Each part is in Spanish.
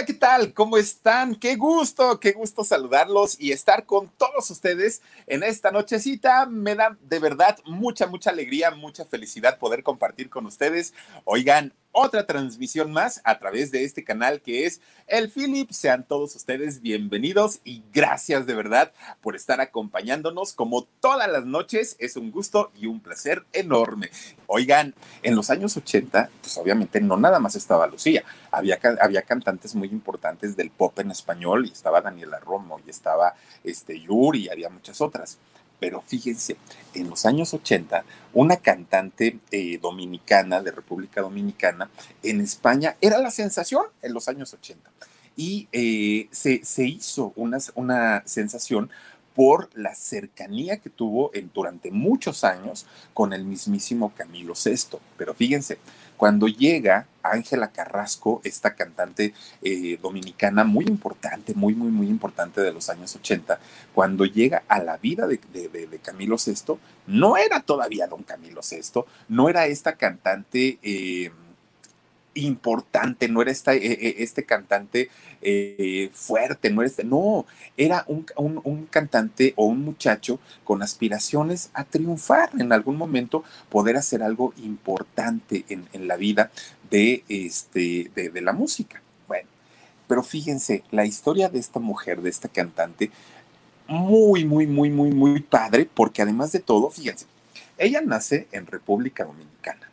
Hola, ¿qué tal? ¿Cómo están? Qué gusto, qué gusto saludarlos y estar con todos ustedes en esta nochecita. Me da de verdad mucha, mucha alegría, mucha felicidad poder compartir con ustedes. Oigan, otra transmisión más a través de este canal que es el Philip. Sean todos ustedes bienvenidos y gracias de verdad por estar acompañándonos como todas las noches. Es un gusto y un placer enorme. Oigan, en los años 80, pues obviamente no nada más estaba Lucía, había, había cantantes muy importantes del pop en español y estaba Daniela Romo y estaba este, Yuri y había muchas otras. Pero fíjense, en los años 80, una cantante eh, dominicana de República Dominicana en España era la sensación en los años 80. Y eh, se, se, hizo una, una sensación por la cercanía que tuvo en, durante muchos años con el mismísimo Camilo VI. Pero fíjense, cuando llega Ángela Carrasco, esta cantante eh, dominicana muy importante, muy, muy, muy importante de los años 80, cuando llega a la vida de, Camilo VI, no era todavía don Camilo VI, no era esta cantante... Eh, importante, no era esta, eh, eh, este cantante eh, fuerte, no era este, no, era un, cantante o un muchacho con aspiraciones a triunfar en algún momento, poder hacer algo importante en, la vida de, este, de, de la música. Bueno, pero fíjense, la historia de esta mujer, de esta cantante, muy, muy, muy, muy, muy padre, porque además de todo, fíjense, ella nace en República Dominicana.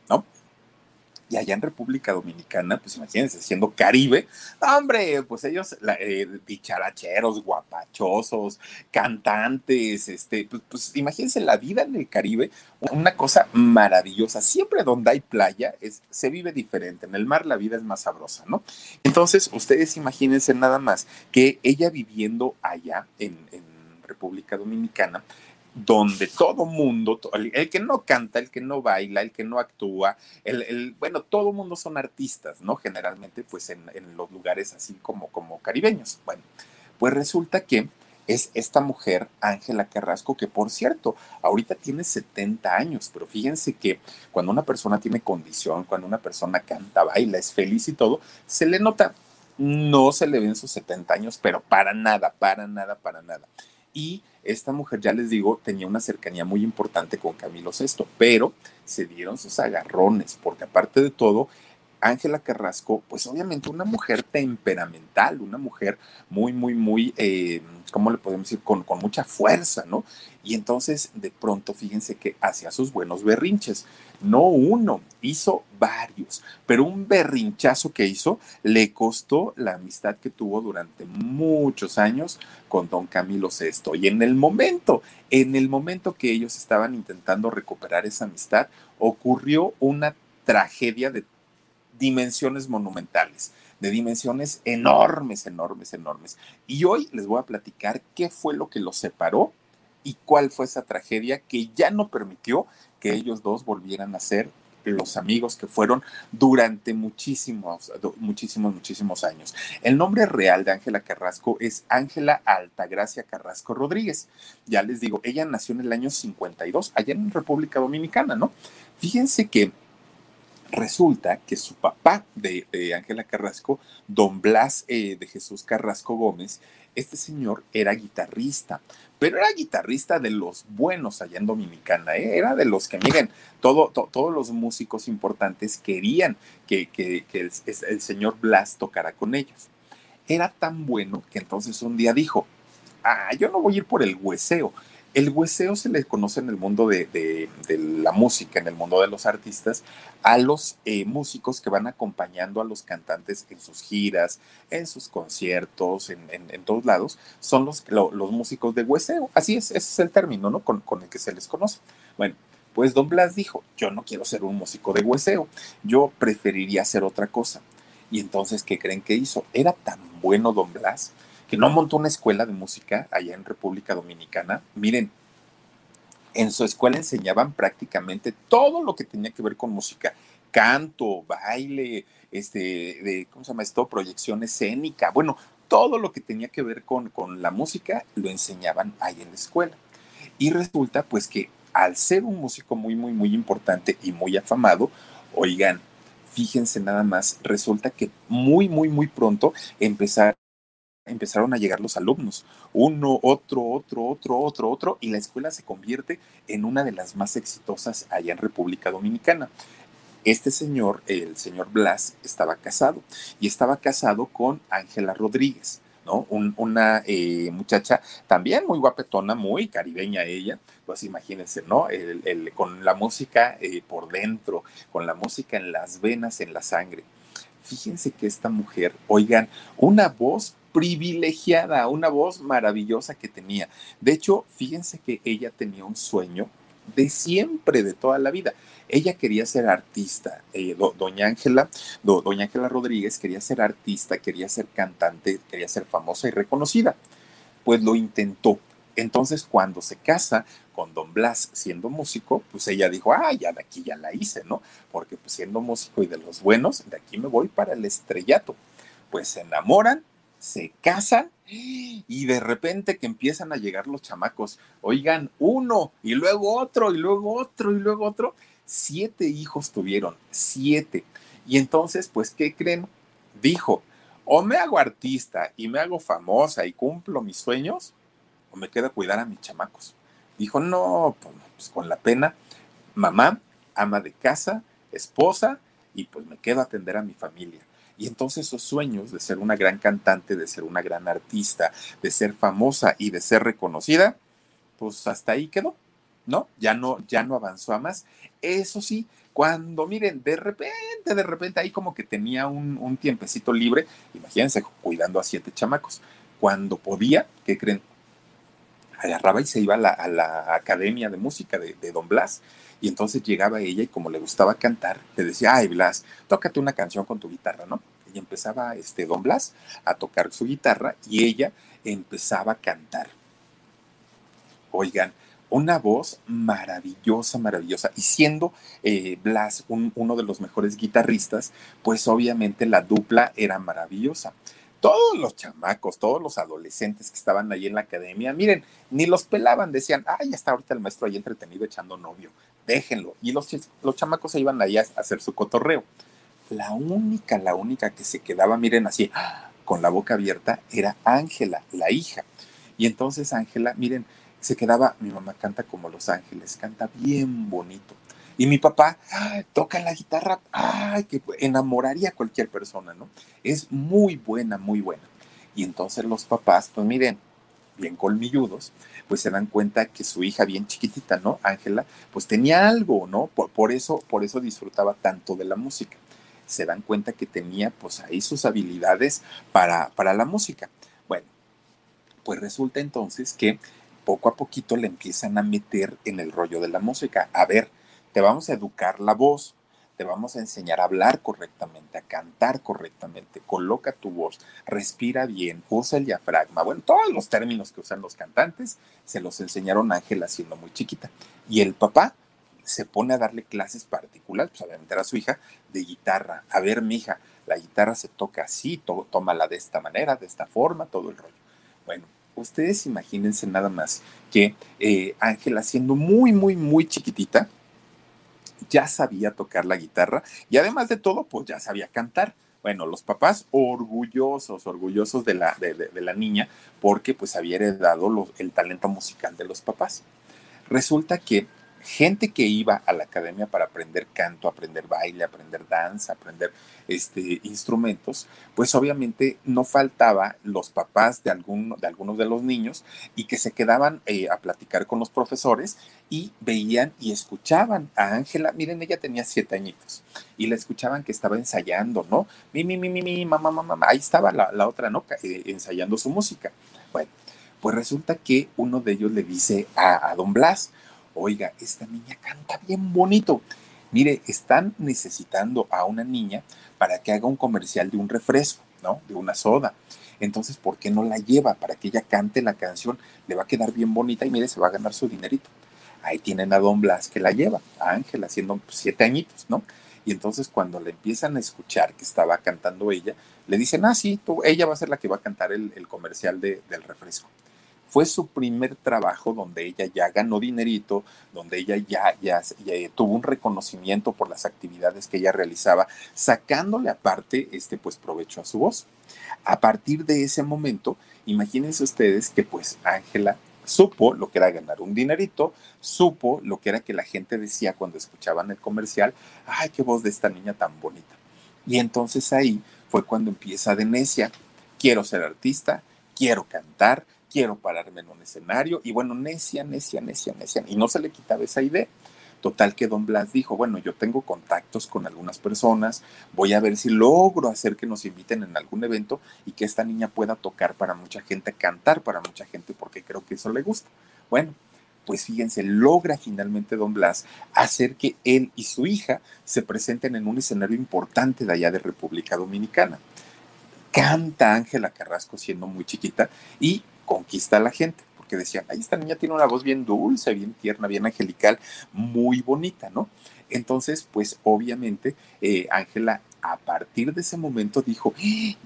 Y allá en República Dominicana, pues imagínense, siendo Caribe, hombre, pues ellos, eh, dicharacheros, guapachosos, cantantes, este, pues, pues, imagínense la vida en el Caribe, una cosa maravillosa. Siempre donde hay playa es, se vive diferente. En el mar la vida es más sabrosa, ¿no? Entonces, ustedes imagínense nada más que ella viviendo allá en República Dominicana, donde todo mundo, el, que no canta, el que no baila, el que no actúa, el, bueno, todo mundo son artistas, ¿no? Generalmente, pues en, los lugares así como, como caribeños. Bueno, pues resulta que es esta mujer, Ángela Carrasco, que por cierto, ahorita tiene 70 años, pero fíjense que cuando una persona tiene condición, cuando una persona canta, baila, es feliz y todo, se le nota, no se le ven sus 70 años, pero para nada, para nada, para nada. Y esta mujer, ya les digo, tenía una cercanía muy importante con Camilo VI, pero se dieron sus agarrones, porque aparte de todo, Ángela Carrasco, pues obviamente una mujer temperamental, una mujer muy, muy, muy, eh, ¿cómo le podemos decir? Con, con, mucha fuerza, ¿no? Y entonces de pronto fíjense que hacía sus buenos berrinches. No uno, hizo varios, pero un berrinchazo que hizo le costó la amistad que tuvo durante muchos años con don Camilo VI. Y en el momento, en el momento que ellos estaban intentando recuperar esa amistad, ocurrió una tragedia de dimensiones monumentales, de dimensiones enormes, enormes, enormes. Y hoy les voy a platicar qué fue lo que los separó y cuál fue esa tragedia que ya no permitió que ellos dos volvieran a ser los amigos que fueron durante muchísimos, muchísimos, muchísimos años. El nombre real de Ángela Carrasco es Ángela Altagracia Carrasco Rodríguez. Ya les digo, ella nació en el año 52, allá en República Dominicana, ¿no? Fíjense que Resulta que su papá de Ángela Carrasco, don Blas eh, de Jesús Carrasco Gómez, este señor era guitarrista, pero era guitarrista de los buenos allá en Dominicana, ¿eh? era de los que, miren, todo, todos los músicos importantes querían que, el, el señor Blas tocara con ellos. Era tan bueno que entonces un día dijo, ah, yo no voy a ir por el hueseo, el hueseo se le conoce en el mundo de, la música, en el mundo de los artistas, a los eh, músicos que van acompañando a los cantantes en sus giras, en sus conciertos, en, todos lados, son los, los músicos de hueseo. Así es, ese es el término, ¿no? Con, con el que se les conoce. Bueno, pues Don Blas dijo, yo no quiero ser un músico de hueseo, yo preferiría hacer otra cosa. Y entonces, ¿qué creen que hizo? Era tan bueno Don Blas que no montó una escuela de música allá en República Dominicana. Miren, en su escuela enseñaban prácticamente todo lo que tenía que ver con música, canto, baile, este, de, ¿cómo se llama esto? Proyección escénica, bueno, todo lo que tenía que ver con, con la música lo enseñaban ahí en la escuela. Y resulta pues que al ser un músico muy, muy, muy importante y muy afamado, oigan, fíjense nada más, resulta que muy, muy, muy pronto empezaron empezaron a llegar los alumnos, uno, otro, otro, otro, otro, otro, y la escuela se convierte en una de las más exitosas allá en República Dominicana. Este señor, el señor Blas, estaba casado y estaba casado con Ángela Rodríguez. ¿no? una eh, muchacha también muy guapetona, muy caribeña ella, pues imagínense, ¿no? El, con la música eh, por dentro, con la música en las venas, en la sangre. Fíjense que esta mujer, oigan, una voz privilegiada, una voz maravillosa que tenía. De hecho, fíjense que ella tenía un sueño de siempre, de toda la vida. Ella quería ser artista. Eh, doña Ángela, doña Ángela Rodríguez quería ser artista, quería ser cantante, quería ser famosa y reconocida. Pues lo intentó. Entonces, cuando se casa con don Blas siendo músico, pues ella dijo, ah, ya de aquí ya la hice, ¿no? Porque pues siendo músico y de los buenos, de aquí me voy para el estrellato. Pues se enamoran, se casan y de repente que empiezan a llegar los chamacos, oigan, uno y luego otro y luego otro y luego otro, siete hijos tuvieron, siete. Y entonces, pues, ¿qué creen? Dijo, o me hago artista y me hago famosa y cumplo mis sueños, o me quedo a cuidar a mis chamacos. Dijo, no, pues, pues con la pena, mamá, ama de casa, esposa, y pues me quedo a atender a mi familia. Y entonces esos sueños de ser una gran cantante, de ser una gran artista, de ser famosa y de ser reconocida, pues hasta ahí quedó, ¿no? Ya no, ya no avanzó a más. Eso sí, cuando miren, de repente, de repente ahí como que tenía un, tiempecito libre, imagínense, cuidando a siete chamacos. Cuando podía, ¿qué creen? Agarraba y se iba a la, academia de música de Don Blas y entonces llegaba ella y como le gustaba cantar, le decía, ay Blas, tócate una canción con tu guitarra, ¿no? Y empezaba este don Blas a tocar su guitarra y ella empezaba a cantar. Oigan, una voz maravillosa, maravillosa. Y siendo eh, Blas uno de los mejores guitarristas, pues obviamente la dupla era maravillosa todos los chamacos, todos los adolescentes que estaban ahí en la academia, miren, ni los pelaban, decían, ay, está ahorita el maestro ahí entretenido echando novio, déjenlo. Y los, los chamacos se iban ahí a hacer su cotorreo. La única, la única que se quedaba, miren así, con la boca abierta, era Ángela, la hija. Y entonces Ángela, miren, se quedaba, mi mamá canta como los ángeles, canta bien bonito. Y mi papá toca la guitarra, ay, que enamoraría a cualquier persona, ¿no? Es muy buena, muy buena. Y entonces los papás, pues miren, bien colmilludos, pues se dan cuenta que su hija bien chiquitita, ¿no? Ángela, pues tenía algo, ¿no? Por, eso, por eso disfrutaba tanto de la música. Se dan cuenta que tenía pues ahí sus habilidades para, para la música. Bueno, pues resulta entonces que poco a poquito le empiezan a meter en el rollo de la música. A ver, te vamos a educar la voz, te vamos a enseñar a hablar correctamente, a cantar correctamente, coloca tu voz, respira bien, usa el diafragma. Bueno, todos los términos que usan los cantantes se los enseñaron Ángela siendo muy chiquita. Y el papá se pone a darle clases particulares, pues obviamente era su hija, de guitarra. A ver, mija, la guitarra se toca así, tómala de esta manera, de esta forma, todo el rollo. Bueno, ustedes imagínense nada más que eh, Ángela siendo muy, muy, muy chiquitita, ya sabía tocar la guitarra y además de todo, pues ya sabía cantar. Bueno, los papás orgullosos, orgullosos de la, de, la niña porque pues había heredado el talento musical de los papás. Resulta que gente que iba a la academia para aprender canto, aprender baile, aprender danza, aprender este, instrumentos, pues obviamente no faltaba los papás de, de algunos de los niños y que se quedaban eh, a platicar con los profesores y veían y escuchaban a Ángela. Miren, ella tenía siete añitos y la escuchaban que estaba ensayando, ¿no? Mi, mi, mi, mi, mi, mamá, mamá, Ahí estaba la, otra, ¿no? Eh, ensayando su música. Bueno, pues resulta que uno de ellos le dice a don Blas, oiga, esta niña canta bien bonito. Mire, están necesitando a una niña para que haga un comercial de un refresco, ¿no? De una soda. Entonces, ¿por qué no la lleva para que ella cante la canción? Le va a quedar bien bonita y mire, se va a ganar su dinerito. Ahí tienen a Don Blas que la lleva, a Ángela, siendo siete añitos, ¿no? Y entonces cuando le empiezan a escuchar que estaba cantando ella, le dicen, ah, sí, tú, ella va a ser la que va a cantar el, comercial del refresco. Fue su primer trabajo donde ella ya ganó dinerito, donde ella ya, ya, tuvo un reconocimiento por las actividades que ella realizaba, sacándole aparte este pues provecho a su voz. A partir de ese momento, imagínense ustedes que pues Ángela supo lo que era ganar un dinerito, supo lo que era que la gente decía cuando escuchaban el comercial, ay, qué voz de esta niña tan bonita. Y entonces ahí fue cuando empieza de necia, quiero ser artista, quiero cantar, quiero pararme en un escenario. Y bueno, necia, necia, necia, necia. Y no se le quitaba esa idea. Total que Don Blas dijo, bueno, yo tengo contactos con algunas personas, voy a ver si logro hacer que nos inviten en algún evento y que esta niña pueda tocar para mucha gente, cantar para mucha gente, porque creo que eso le gusta. Bueno, pues fíjense, logra finalmente Don Blas hacer que él y su hija se presenten en un escenario importante de allá de República Dominicana. Canta Ángela Carrasco siendo muy chiquita y conquista a la gente, porque decían, ahí esta niña tiene una voz bien dulce, bien tierna, bien angelical, muy bonita, ¿no? Entonces, pues obviamente, eh, Ángela a partir de ese momento dijo,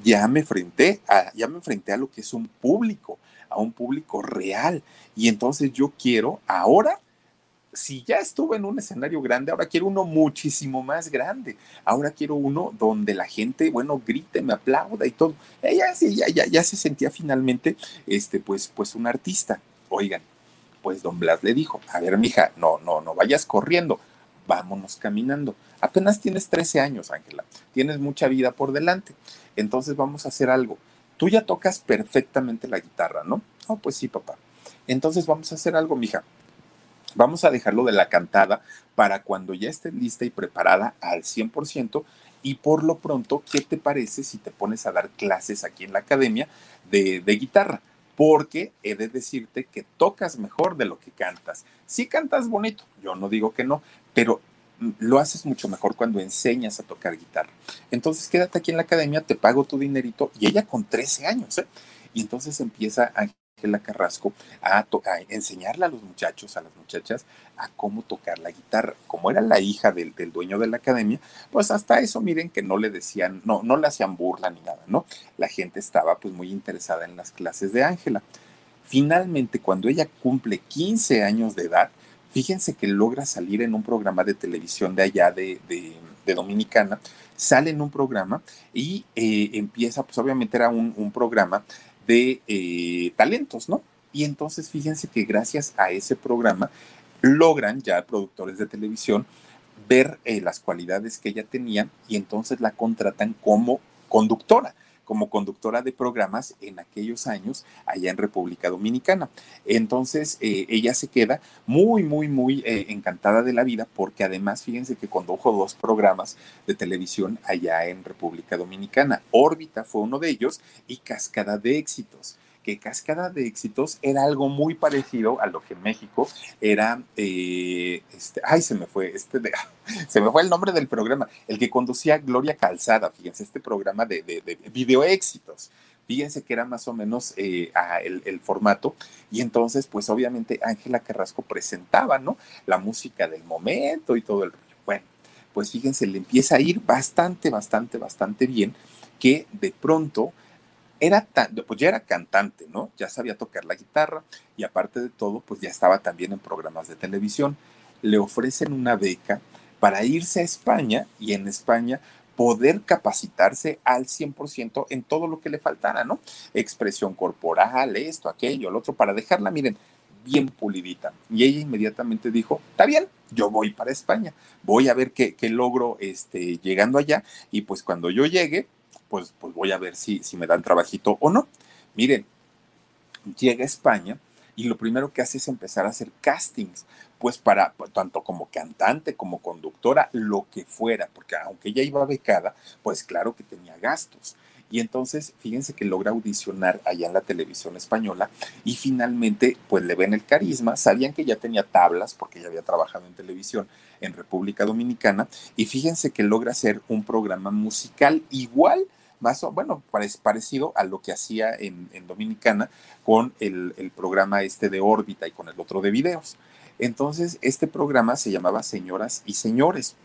ya me enfrenté ya me enfrenté a lo que es un público, a un público real. Y entonces yo quiero ahora si ya estuve en un escenario grande, ahora quiero uno muchísimo más grande. Ahora quiero uno donde la gente, bueno, grite, me aplauda y todo. Ella sí, ya, ya, ya se sentía finalmente, este, pues, pues un artista. Oigan, pues don Blas le dijo, a ver, mija, no, no, no vayas corriendo, vámonos caminando. Apenas tienes 13 años, Ángela, tienes mucha vida por delante. Entonces vamos a hacer algo. Tú ya tocas perfectamente la guitarra, ¿no? Oh, pues sí, papá. Entonces vamos a hacer algo, mija Vamos a dejarlo de la cantada para cuando ya esté lista y preparada al 100%. Y por lo pronto, ¿qué te parece si te pones a dar clases aquí en la academia de, guitarra? Porque he de decirte que tocas mejor de lo que cantas. Sí cantas bonito, yo no digo que no, pero lo haces mucho mejor cuando enseñas a tocar guitarra. Entonces quédate aquí en la academia, te pago tu dinerito y ella con 13 años, ¿eh? Y entonces empieza a la Carrasco a, a, enseñarle a los muchachos, a las muchachas, a cómo tocar la guitarra. Como era la hija del, dueño de la academia, pues hasta eso miren que no le decían, no, no le hacían burla ni nada, ¿no? La gente estaba pues muy interesada en las clases de Ángela. Finalmente, cuando ella cumple 15 años de edad, fíjense que logra salir en un programa de televisión de allá de, Dominicana, sale en un programa y eh, empieza, pues obviamente era un programa de eh, talentos, ¿no? Y entonces fíjense que gracias a ese programa logran ya productores de televisión ver eh, las cualidades que ella tenía y entonces la contratan como conductora como conductora de programas en aquellos años allá en República Dominicana. Entonces eh, ella se queda muy, muy, muy encantada de la vida porque además fíjense que condujo dos programas de televisión allá en República Dominicana. Órbita fue uno de ellos y Cascada de Éxitos que Cascada de Éxitos era algo muy parecido a lo que en México era, eh, este, ay, se me fue, este se me fue el nombre del programa, el que conducía Gloria Calzada, fíjense, este programa de, de, video éxitos. Fíjense que era más o menos eh, el, formato y entonces pues obviamente Ángela Carrasco presentaba, ¿no? La música del momento y todo el rollo. Bueno, pues fíjense, le empieza a ir bastante, bastante, bastante bien que de pronto era tan, pues ya era cantante, ¿no? Ya sabía tocar la guitarra y aparte de todo, pues ya estaba también en programas de televisión. Le ofrecen una beca para irse a España y en España poder capacitarse al 100% en todo lo que le faltara, ¿no? Expresión corporal, esto, aquello, lo otro, para dejarla, miren, bien pulidita. Y ella inmediatamente dijo, está bien, yo voy para España, voy a ver qué, qué logro este, llegando allá y pues cuando yo llegue, pues, pues voy a ver si, si me dan trabajito o no. Miren, llega a España y lo primero que hace es empezar a hacer castings, pues para tanto como cantante, como conductora, lo que fuera, porque aunque ella iba becada, pues claro que tenía gastos. Y entonces, fíjense que logra audicionar allá en la televisión española y finalmente, pues le ven el carisma. Sabían que ya tenía tablas porque ya había trabajado en televisión en República Dominicana. Y fíjense que logra hacer un programa musical igual más o, bueno, parecido a lo que hacía en, Dominicana con el, programa este de órbita y con el otro de videos. Entonces, este programa se llamaba Señoras y Señores.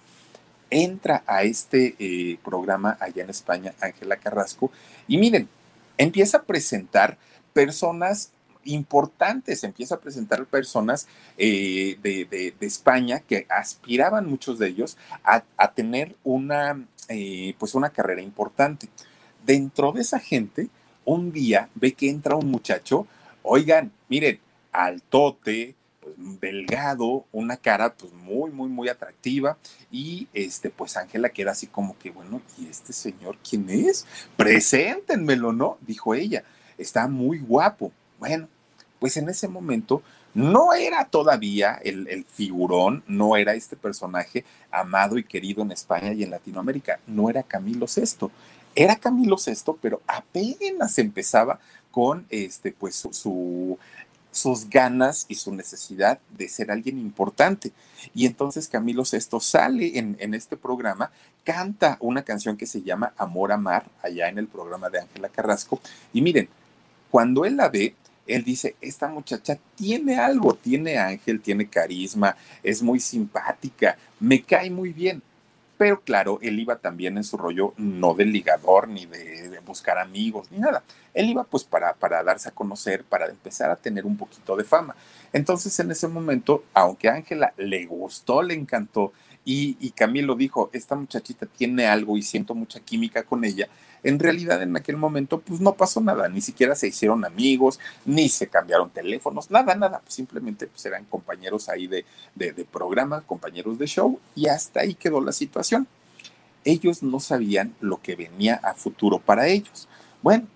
Entra a este eh, programa allá en España Ángela Carrasco y miren, empieza a presentar personas importantes, empieza a presentar personas eh, de, España que aspiraban muchos de ellos a, tener una, eh, pues una carrera importante. Dentro de esa gente, un día ve que entra un muchacho, oigan, miren, altote, pues, delgado, una cara pues muy, muy, muy atractiva y este, pues Ángela queda así como que, bueno, ¿y este señor quién es? Preséntenmelo, ¿no? Dijo ella, está muy guapo. Bueno, pues en ese momento no era todavía el, el, figurón, no era este personaje amado y querido en España y en Latinoamérica, no era Camilo VI. Era Camilo VI, pero apenas empezaba con este, pues, su, sus ganas y su necesidad de ser alguien importante. Y entonces Camilo VI sale en, en este programa, canta una canción que se llama Amor a Mar, allá en el programa de Ángela Carrasco. Y miren, cuando él la ve, él dice, esta muchacha tiene algo, tiene ángel, tiene carisma, es muy simpática, me cae muy bien. Pero claro, él iba también en su rollo no del ligador, ni de, buscar amigos, ni nada. Él iba pues para, para darse a conocer, para empezar a tener un poquito de fama. Entonces en ese momento, aunque Ángela le gustó, le encantó, y, y Camilo dijo, esta muchachita tiene algo y siento mucha química con ella, en realidad en aquel momento pues no pasó nada, ni siquiera se hicieron amigos, ni se cambiaron teléfonos, nada, nada, pues, simplemente pues eran compañeros ahí de, de, de programa, compañeros de show y hasta ahí quedó la situación. Ellos no sabían lo que venía a futuro para ellos. Bueno,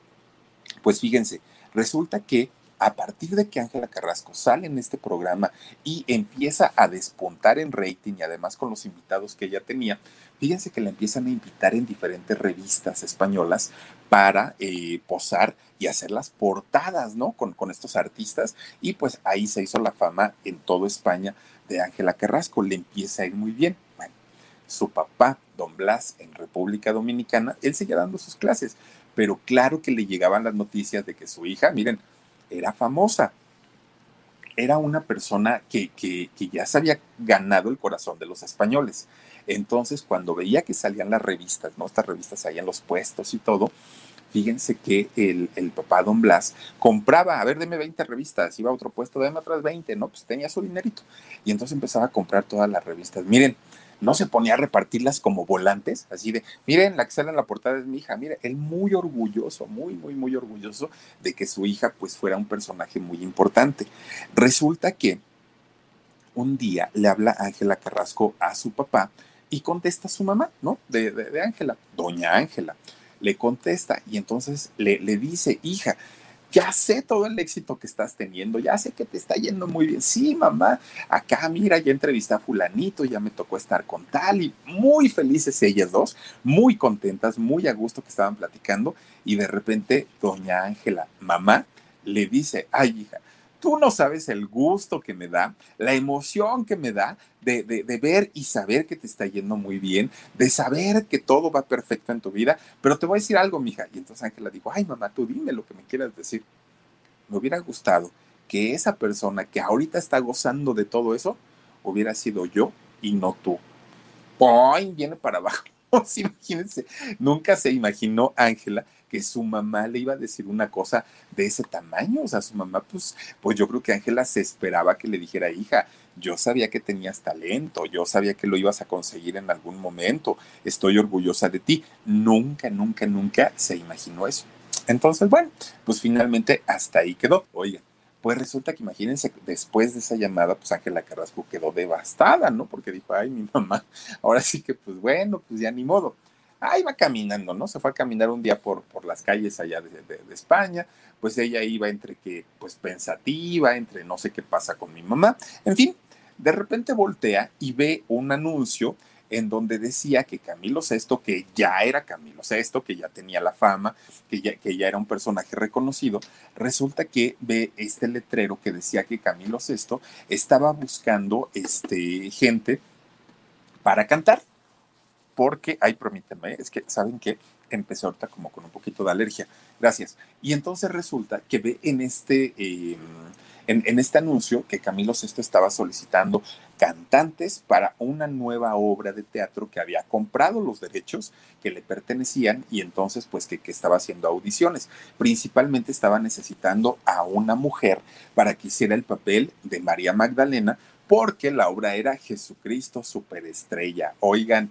pues fíjense, resulta que a partir de que Ángela Carrasco sale en este programa y empieza a despuntar en rating y además con los invitados que ella tenía, fíjense que la empiezan a invitar en diferentes revistas españolas para eh, posar y hacer las portadas, ¿no? Con, con estos artistas. Y pues ahí se hizo la fama en toda España de Ángela Carrasco. Le empieza a ir muy bien. Bueno, su papá, don Blas, en República Dominicana, él seguía dando sus clases, pero claro que le llegaban las noticias de que su hija, miren, era famosa. Era una persona que, que, ya se había ganado el corazón de los españoles. Entonces, cuando veía que salían las revistas, ¿no? Estas revistas ahí en los puestos y todo, fíjense que el, el, papá Don Blas compraba, a ver, deme 20 revistas, iba a otro puesto, deme otras 20, ¿no? Pues tenía su dinerito. Y entonces empezaba a comprar todas las revistas. Miren, no se ponía a repartirlas como volantes, así de, miren, la que sale en la portada es mi hija, mire, él muy orgulloso, muy, muy, muy orgulloso de que su hija pues fuera un personaje muy importante. Resulta que un día le habla Ángela Carrasco a su papá y contesta a su mamá, ¿no? De Ángela, doña Ángela. Le contesta y entonces le, le dice, hija, ya sé todo el éxito que estás teniendo, ya sé que te está yendo muy bien. Sí, mamá, acá mira, ya entrevisté a fulanito, ya me tocó estar con tal y muy felices ellas dos, muy contentas, muy a gusto que estaban platicando y de repente doña Ángela, mamá, le dice, ay hija, Tú no sabes el gusto que me da, la emoción que me da de, de, ver y saber que te está yendo muy bien, de saber que todo va perfecto en tu vida. Pero te voy a decir algo, mija. Y entonces Ángela dijo, ay mamá, tú dime lo que me quieras decir. Me hubiera gustado que esa persona que ahorita está gozando de todo eso hubiera sido yo y no tú. ¡Ay! Viene para abajo. Imagínense, nunca se imaginó Ángela que su mamá le iba a decir una cosa de ese tamaño. O sea, su mamá, pues, pues yo creo que Ángela se esperaba que le dijera, hija, yo sabía que tenías talento, yo sabía que lo ibas a conseguir en algún momento, estoy orgullosa de ti. Nunca, nunca, nunca se imaginó eso. Entonces, bueno, pues finalmente hasta ahí quedó. Oigan, pues resulta que imagínense, después de esa llamada, pues Ángela Carrasco quedó devastada, ¿no? Porque dijo, ay, mi mamá, ahora sí que, pues bueno, pues ya ni modo ahí va caminando, ¿no? Se fue a caminar un día por, por las calles allá de, España, pues ella iba entre que, pues pensativa, entre no sé qué pasa con mi mamá, en fin, de repente voltea y ve un anuncio en donde decía que Camilo VI, que ya era Camilo VI, que ya tenía la fama, que ya, que ya era un personaje reconocido, resulta que ve este letrero que decía que Camilo VI estaba buscando este, gente para cantar porque, ay, permítanme, es que, ¿saben que Empecé ahorita como con un poquito de alergia. Gracias. Y entonces resulta que ve en este, em, en, este anuncio que Camilo VI estaba solicitando cantantes para una nueva obra de teatro que había comprado los derechos que le pertenecían y entonces pues que, que estaba haciendo audiciones. Principalmente estaba necesitando a una mujer para que hiciera el papel de María Magdalena porque la obra era Jesucristo Superestrella. Oigan,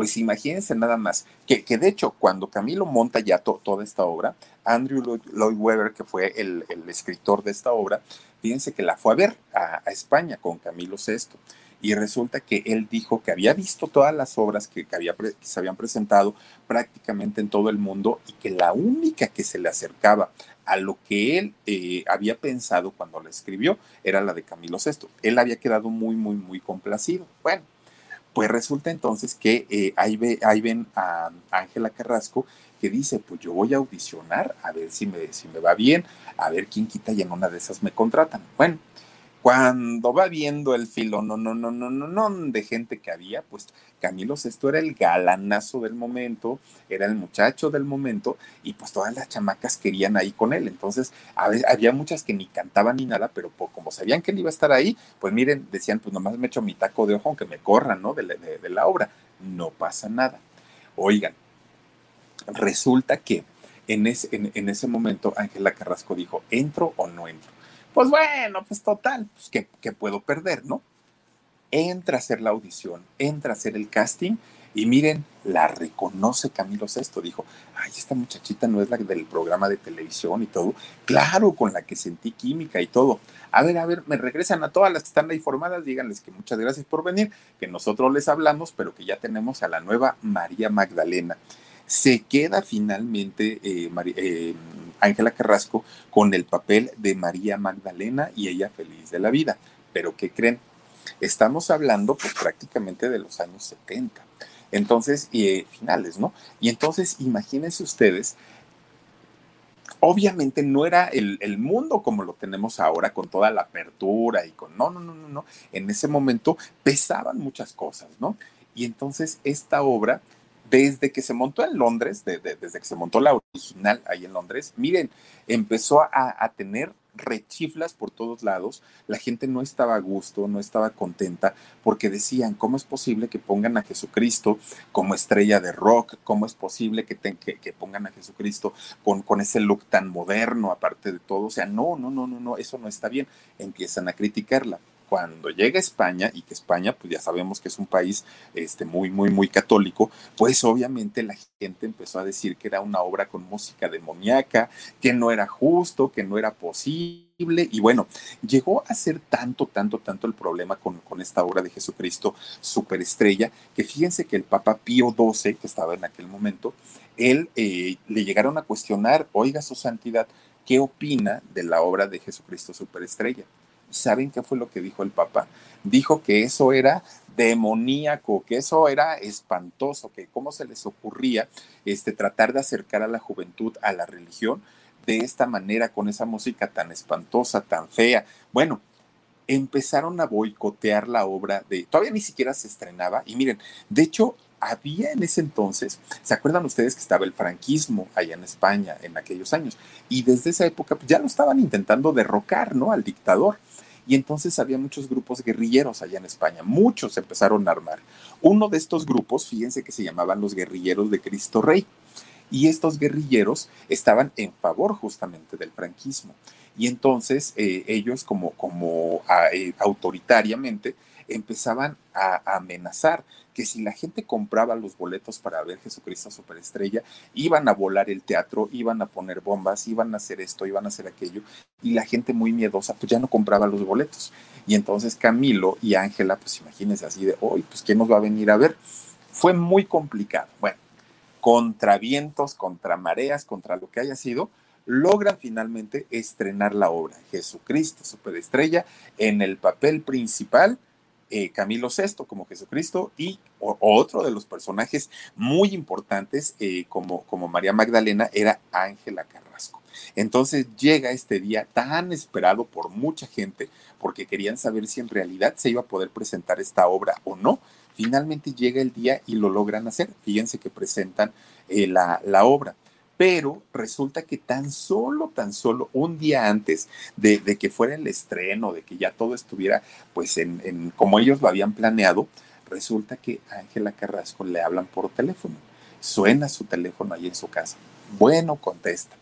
pues imagínense nada más, que, que de hecho cuando Camilo monta ya toda esta obra, Andrew Lloyd Webber, que fue el, escritor de esta obra, fíjense que la fue a ver a, España con Camilo VI. Y resulta que él dijo que había visto todas las obras que, había, se habían presentado prácticamente en todo el mundo y que la única que se le acercaba a lo que él eh, había pensado cuando la escribió era la de Camilo VI. Él había quedado muy, muy, muy complacido. Bueno, pues resulta entonces que eh, ahí, ve, ahí ven a Ángela Carrasco que dice, pues yo voy a audicionar a ver si me, si me va bien, a ver quién quita y en una de esas me contratan. Bueno, cuando va viendo el filo, no, no, no, no, no, no, de gente que había, pues Camilo Sesto era el galanazo del momento, era el muchacho del momento, y pues todas las chamacas querían ahí con él. Entonces, había muchas que ni cantaban ni nada, pero como sabían que él iba a estar ahí, pues miren, decían, pues nomás me echo mi taco de ojo, aunque me corran, ¿no? De la, obra. No pasa nada. Oigan, resulta que en en, ese momento Ángela Carrasco dijo, ¿entro o no entro? Pues bueno, pues total, pues ¿qué, puedo perder, no? Entra a hacer la audición, entra a hacer el casting y miren, la reconoce Camilo Sesto. Dijo, ay, esta muchachita no es la del programa de televisión y todo. Claro, con la que sentí química y todo. A ver, a ver, me regresan a todas las que están ahí formadas. Díganles que muchas gracias por venir, que nosotros les hablamos, pero que ya tenemos a la nueva María Magdalena se queda finalmente eh, eh, Ángela Carrasco con el papel de María Magdalena y ella feliz de la vida. Pero ¿qué creen? Estamos hablando pues prácticamente de los años 70. Entonces, eh, finales, ¿no? Y entonces, imagínense ustedes, obviamente no era el, el, mundo como lo tenemos ahora, con toda la apertura y con, no, no, no, no, no. En ese momento pesaban muchas cosas, ¿no? Y entonces esta obra desde que se montó en Londres, desde que se montó la original ahí en Londres, miren, empezó a, tener rechiflas por todos lados, la gente no estaba a gusto, no estaba contenta, porque decían, ¿cómo es posible que pongan a Jesucristo como estrella de rock? ¿Cómo es posible que, pongan a Jesucristo con, con ese look tan moderno, aparte de todo? O sea, no, no, no, no, no, eso no está bien. Empiezan a criticarla cuando llega a España, y que España, pues ya sabemos que es un país este, muy, muy, muy católico, pues obviamente la gente empezó a decir que era una obra con música demoníaca, que no era justo, que no era posible. Y bueno, llegó a ser tanto, tanto, tanto el problema con, con esta obra de Jesucristo superestrella, que fíjense que el Papa Pío XII, que estaba en aquel momento, él eh, le llegaron a cuestionar, oiga su santidad, ¿qué opina de la obra de Jesucristo superestrella? ¿Saben qué fue lo que dijo el Papa? Dijo que eso era demoníaco, que eso era espantoso, que cómo se les ocurría este, tratar de acercar a la juventud a la religión de esta manera, con esa música tan espantosa, tan fea. Bueno, empezaron a boicotear la obra de, todavía ni siquiera se estrenaba, y miren, de hecho, había en ese entonces, ¿se acuerdan ustedes que estaba el franquismo allá en España en aquellos años? Y desde esa época pues, ya lo estaban intentando derrocar, ¿no? Al dictador. Y entonces había muchos grupos guerrilleros allá en España, muchos empezaron a armar. Uno de estos grupos, fíjense que se llamaban los guerrilleros de Cristo Rey. Y estos guerrilleros estaban en favor justamente del franquismo. Y entonces eh, ellos como, como ah, eh, autoritariamente empezaban a, amenazar que si la gente compraba los boletos para ver Jesucristo Superestrella, iban a volar el teatro, iban a poner bombas, iban a hacer esto, iban a hacer aquello, y la gente muy miedosa, pues ya no compraba los boletos. Y entonces Camilo y Ángela, pues imagínense así de, hoy, pues ¿quién nos va a venir a ver? Fue muy complicado. Bueno, contra vientos, contra mareas, contra lo que haya sido, logran finalmente estrenar la obra Jesucristo Superestrella en el papel principal eh, Camilo VI como Jesucristo y otro de los personajes muy importantes eh, como, como María Magdalena era Ángela Carrasco. Entonces llega este día tan esperado por mucha gente porque querían saber si en realidad se iba a poder presentar esta obra o no. Finalmente llega el día y lo logran hacer. Fíjense que presentan eh, la, la obra pero resulta que tan solo, tan solo un día antes de, que fuera el estreno, de que ya todo estuviera pues en, como ellos lo habían planeado, resulta que a Ángela Carrasco le hablan por teléfono. Suena su teléfono ahí en su casa. Bueno, contesta.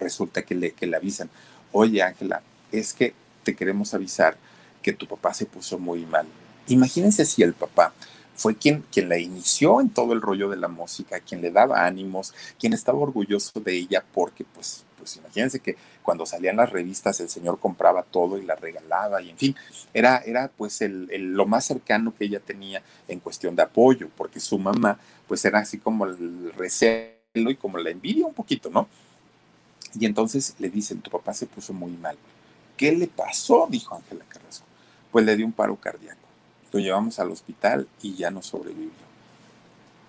Resulta que le, que le avisan, oye Ángela, es que te queremos avisar que tu papá se puso muy mal. Imagínense si el papá fue quien, quien la inició en todo el rollo de la música, quien le daba ánimos, quien estaba orgulloso de ella porque, pues, pues imagínense que cuando salían las revistas el señor compraba todo y la regalaba y en fin, era, era pues el, lo más cercano que ella tenía en cuestión de apoyo, porque su mamá pues era así como el recelo y como la envidia un poquito, ¿no? Y entonces le dicen, tu papá se puso muy mal. ¿Qué le pasó? Dijo Ángela Carrasco. Pues le dio un paro cardíaco. Lo llevamos al hospital y ya no sobrevivió.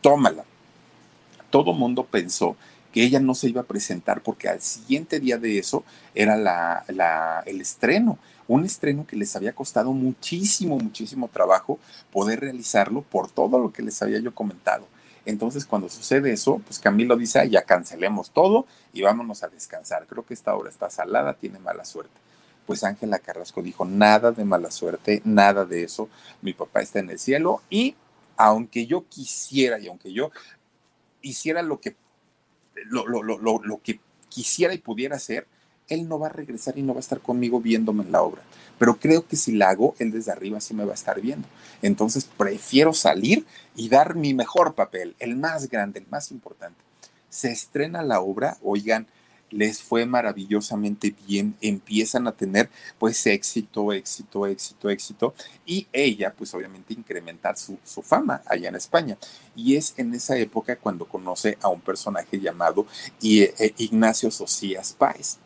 Tómala. Todo mundo pensó que ella no se iba a presentar porque al siguiente día de eso era la, el estreno, un estreno que les había costado muchísimo, muchísimo trabajo poder realizarlo por todo lo que les había yo comentado. Entonces, cuando sucede eso, pues Camilo dice, ya cancelemos todo y vámonos a descansar. Creo que esta obra está salada, tiene mala suerte pues Ángela Carrasco dijo, nada de mala suerte, nada de eso, mi papá está en el cielo y aunque yo quisiera y aunque yo hiciera lo que, lo, lo, lo, lo que quisiera y pudiera hacer, él no va a regresar y no va a estar conmigo viéndome en la obra. Pero creo que si la hago, él desde arriba sí me va a estar viendo. Entonces prefiero salir y dar mi mejor papel, el más grande, el más importante. Se estrena la obra, oigan, les fue maravillosamente bien, empiezan a tener pues éxito, éxito, éxito, éxito, y ella pues obviamente incrementar su, fama allá en España. Y es en esa época cuando conoce a un personaje llamado eh, Ignacio Socias Páez.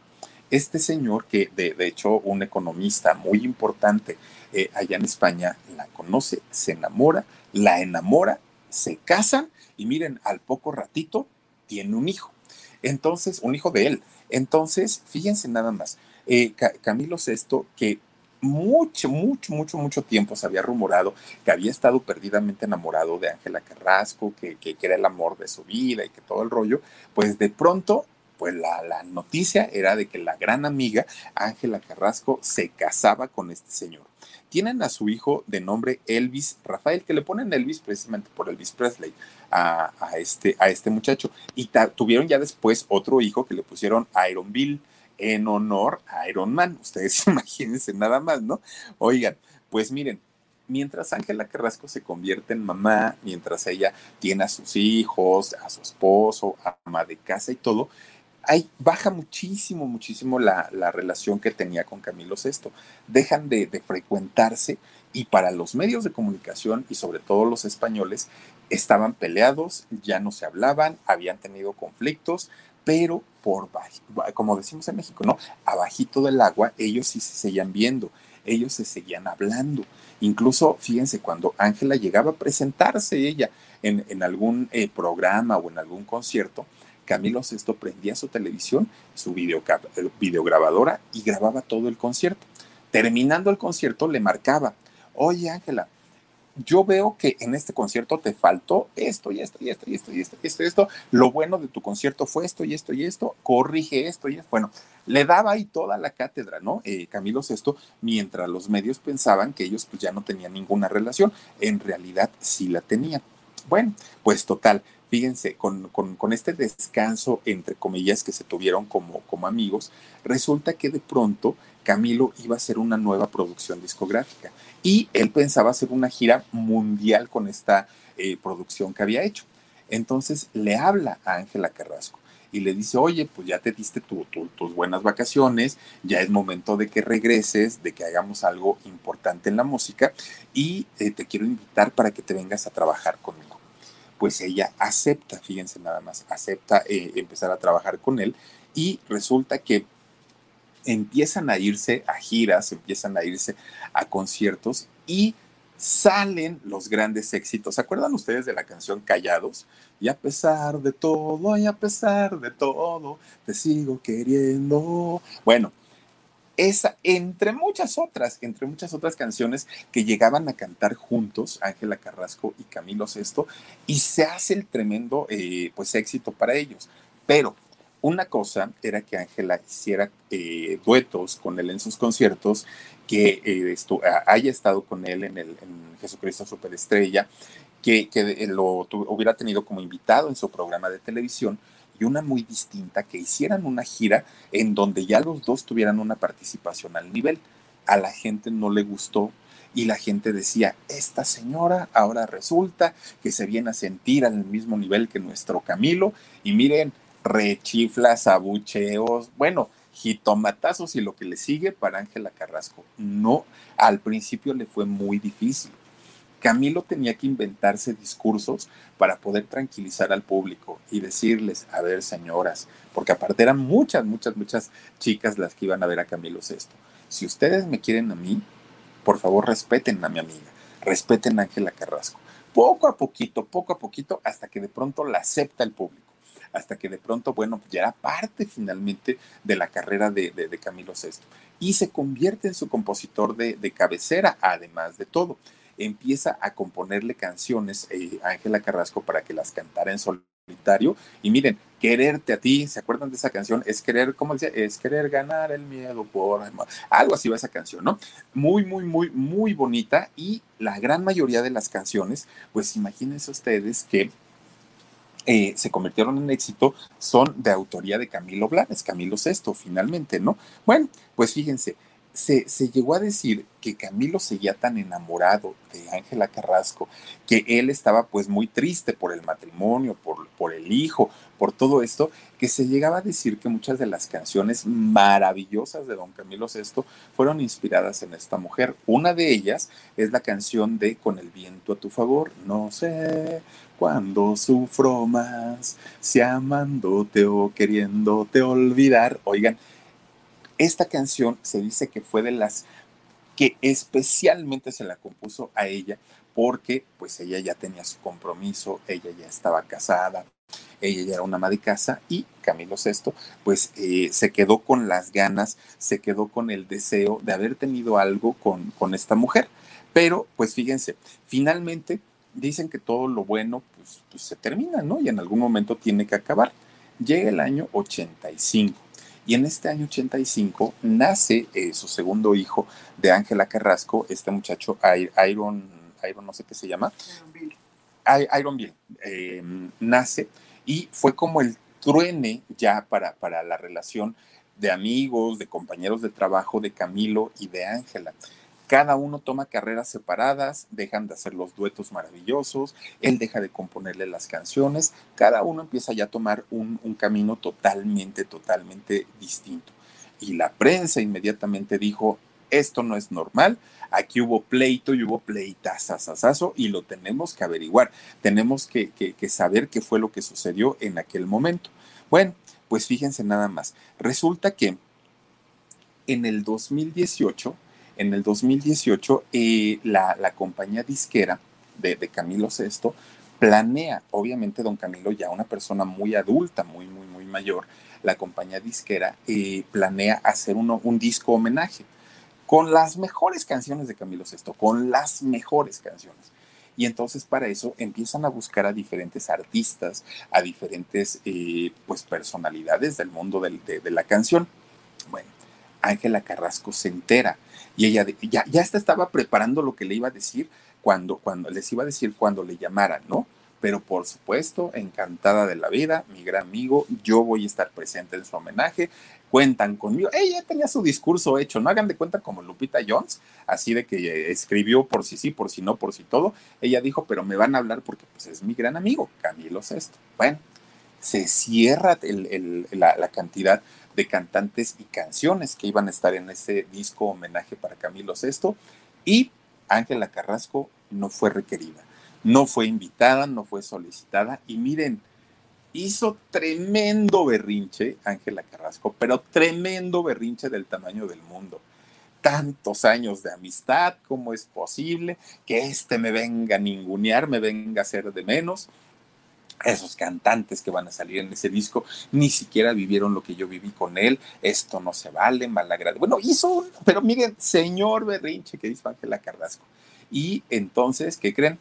Este señor, que de, hecho un economista muy importante eh, allá en España, la conoce, se enamora, la enamora, se casan y miren, al poco ratito tiene un hijo. Entonces, un hijo de él. Entonces, fíjense nada más, eh, Camilo VI, que mucho, mucho, mucho, mucho tiempo se había rumorado que había estado perdidamente enamorado de Ángela Carrasco, que, que, era el amor de su vida y que todo el rollo, pues de pronto pues la, la, noticia era de que la gran amiga Ángela Carrasco se casaba con este señor. Tienen a su hijo de nombre Elvis Rafael, que le ponen Elvis precisamente por Elvis Presley a, este, a este muchacho. Y tuvieron ya después otro hijo que le pusieron Iron Bill en honor a Iron Man. Ustedes imagínense nada más, ¿no? Oigan, pues miren, mientras Ángela Carrasco se convierte en mamá, mientras ella tiene a sus hijos, a su esposo, ama de casa y todo, ahí baja muchísimo, muchísimo la, relación que tenía con Camilo VI. Dejan de, de, frecuentarse y para los medios de comunicación y sobre todo los españoles estaban peleados, ya no se hablaban, habían tenido conflictos, pero por, como decimos en México, ¿no? Abajito del agua, ellos sí se seguían viendo, ellos se seguían hablando. Incluso, fíjense, cuando Ángela llegaba a presentarse ella en, algún eh, programa o en algún concierto, Camilo VI prendía su televisión, su eh, videograbadora y grababa todo el concierto. Terminando el concierto le marcaba, oye Ángela, yo veo que en este concierto te faltó esto y esto y esto y esto y esto y esto esto. Lo bueno de tu concierto fue esto y esto y esto. Corrige esto y esto. Bueno, le daba ahí toda la cátedra, ¿no? Eh, Camilo VI, mientras los medios pensaban que ellos pues ya no tenían ninguna relación. En realidad sí la tenían. Bueno, pues total, fíjense, con, este descanso, entre comillas, que se tuvieron como, como amigos, resulta que de pronto Camilo iba a hacer una nueva producción discográfica y él pensaba hacer una gira mundial con esta eh, producción que había hecho. Entonces le habla a Ángela Carrasco y le dice, oye, pues ya te diste tus buenas vacaciones, ya es momento de que regreses, de que hagamos algo importante en la música y eh, te quiero invitar para que te vengas a trabajar conmigo pues ella acepta, fíjense nada más, acepta eh, empezar a trabajar con él y resulta que empiezan a irse a giras, empiezan a irse a conciertos y salen los grandes éxitos. ¿Se acuerdan ustedes de la canción Callados? Y a pesar de todo, y a pesar de todo, te sigo queriendo. Bueno, esa, entre muchas otras, entre muchas otras canciones que llegaban a cantar juntos, Ángela Carrasco y Camilo Sesto, y se hace el tremendo eh, pues éxito para ellos. Pero una cosa era que Ángela hiciera eh, duetos con él en sus conciertos, que eh, esto, haya estado con él en, el, Jesucristo Superestrella, que, que lo hubiera tenido como invitado en su programa de televisión, y una muy distinta, que hicieran una gira en donde ya los dos tuvieran una participación al nivel. A la gente no le gustó y la gente decía, esta señora ahora resulta que se viene a sentir al mismo nivel que nuestro Camilo y miren, rechiflas, abucheos, bueno, jitomatazos y lo que le sigue para Ángela Carrasco. No, al principio le fue muy difícil. Camilo tenía que inventarse discursos para poder tranquilizar al público y decirles, a ver señoras, porque aparte eran muchas, muchas, muchas chicas las que iban a ver a Camilo Sesto. Si ustedes me quieren a mí, por favor respeten a mi amiga, respeten a Ángela Carrasco. Poco a poquito, poco a poquito, hasta que de pronto la acepta el público hasta que de pronto, bueno, ya era parte finalmente de la carrera de, Camilo Sesto y se convierte en su compositor de, de cabecera, además de todo empieza a componerle canciones eh, a Ángela Carrasco para que las cantara en solitario. Y miren, quererte a ti, ¿se acuerdan de esa canción? Es querer, ¿cómo decía? Es querer ganar el miedo por algo así va esa canción, ¿no? Muy, muy, muy, muy bonita. Y la gran mayoría de las canciones, pues imagínense ustedes que eh, se convirtieron en éxito son de autoría de Camilo Blanes, Camilo VI, finalmente, ¿no? Bueno, pues fíjense, se, llegó a decir que Camilo seguía tan enamorado de Ángela Carrasco que él estaba pues muy triste por el matrimonio, por, por el hijo, por todo esto, que se llegaba a decir que muchas de las canciones maravillosas de don Camilo VI fueron inspiradas en esta mujer. Una de ellas es la canción de Con el viento a tu favor, no sé cuándo sufro más, si amándote o queriéndote olvidar. Oigan, esta canción se dice que fue de las que especialmente se la compuso a ella porque pues ella ya tenía su compromiso, ella ya estaba casada, ella ya era una ama de casa y Camilo VI pues eh, se quedó con las ganas, se quedó con el deseo de haber tenido algo con, con esta mujer. Pero pues fíjense, finalmente dicen que todo lo bueno pues, pues se termina, ¿no? Y en algún momento tiene que acabar. Llega el año 85 y en este año 85 nace eh, su segundo hijo de Ángela Carrasco, este muchacho Iron, Iron no sé qué se llama. Iron Bill. Eh, nace y fue como el truene ya para, para la relación de amigos, de compañeros de trabajo de Camilo y de Ángela cada uno toma carreras separadas, dejan de hacer los duetos maravillosos, él deja de componerle las canciones, cada uno empieza ya a tomar un, camino totalmente, totalmente distinto. Y la prensa inmediatamente dijo, esto no es normal, aquí hubo pleito y hubo pleitazazazazo y lo tenemos que averiguar, tenemos que, que saber qué fue lo que sucedió en aquel momento. Bueno, pues fíjense nada más, resulta que en el 2018, en el 2018, eh, la, compañía disquera de, Camilo VI planea, obviamente don Camilo ya una persona muy adulta, muy, muy, muy mayor, la compañía disquera eh, planea hacer uno, un disco homenaje con las mejores canciones de Camilo VI, con las mejores canciones. Y entonces para eso empiezan a buscar a diferentes artistas, a diferentes eh, pues personalidades del mundo de, de la canción. Bueno, Ángela Carrasco se entera y ella ya, ya estaba preparando lo que le iba a decir cuando, cuando les iba a decir cuando le llamaran, ¿no? Pero por supuesto, encantada de la vida, mi gran amigo, yo voy a estar presente en su homenaje, cuentan conmigo. Ella tenía su discurso hecho, no hagan de cuenta como Lupita Jones, así de que escribió por si sí, por si no, por si todo. Ella dijo, pero me van a hablar porque pues, es mi gran amigo, Camilo Sesto. Bueno, se cierra la, la cantidad de cantantes y canciones que iban a estar en ese disco homenaje para Camilo VI y Ángela Carrasco no fue requerida, no fue invitada, no fue solicitada y miren, hizo tremendo berrinche Ángela Carrasco, pero tremendo berrinche del tamaño del mundo. Tantos años de amistad, ¿cómo es posible que este me venga a ningunear, me venga a hacer de menos? Esos cantantes que van a salir en ese disco ni siquiera vivieron lo que yo viví con él, esto no se vale, malagrado. Bueno, hizo un, pero miren, señor berrinche que dice Ángela Carrasco. Y entonces, ¿qué creen?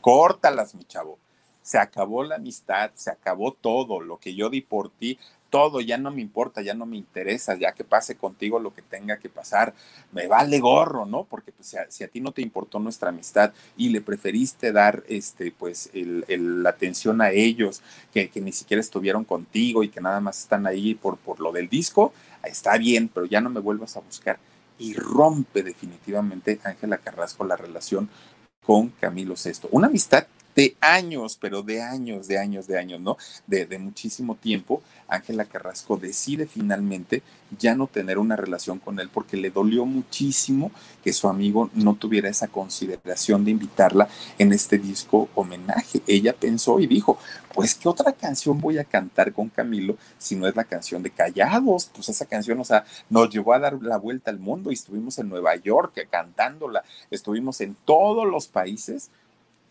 Córtalas, mi chavo. se acabó la amistad, se acabó todo, lo que yo di por ti, todo, ya no me importa, ya no me interesa, ya que pase contigo lo que tenga que pasar, me vale gorro, ¿no? Porque pues, si, a, ti no te importó nuestra amistad y le preferiste dar, este, pues, la atención a ellos, que, ni siquiera estuvieron contigo y que nada más están ahí por, por lo del disco, está bien, pero ya no me vuelvas a buscar. Y rompe definitivamente Ángela Carrasco la relación con Camilo VI. Una amistad de años, pero de años, de años, de años, ¿no? De, de muchísimo tiempo, Ángela Carrasco decide finalmente ya no tener una relación con él porque le dolió muchísimo que su amigo no tuviera esa consideración de invitarla en este disco homenaje. Ella pensó y dijo, pues qué otra canción voy a cantar con Camilo si no es la canción de Callados, pues esa canción, o sea, nos llevó a dar la vuelta al mundo y estuvimos en Nueva York cantándola, estuvimos en todos los países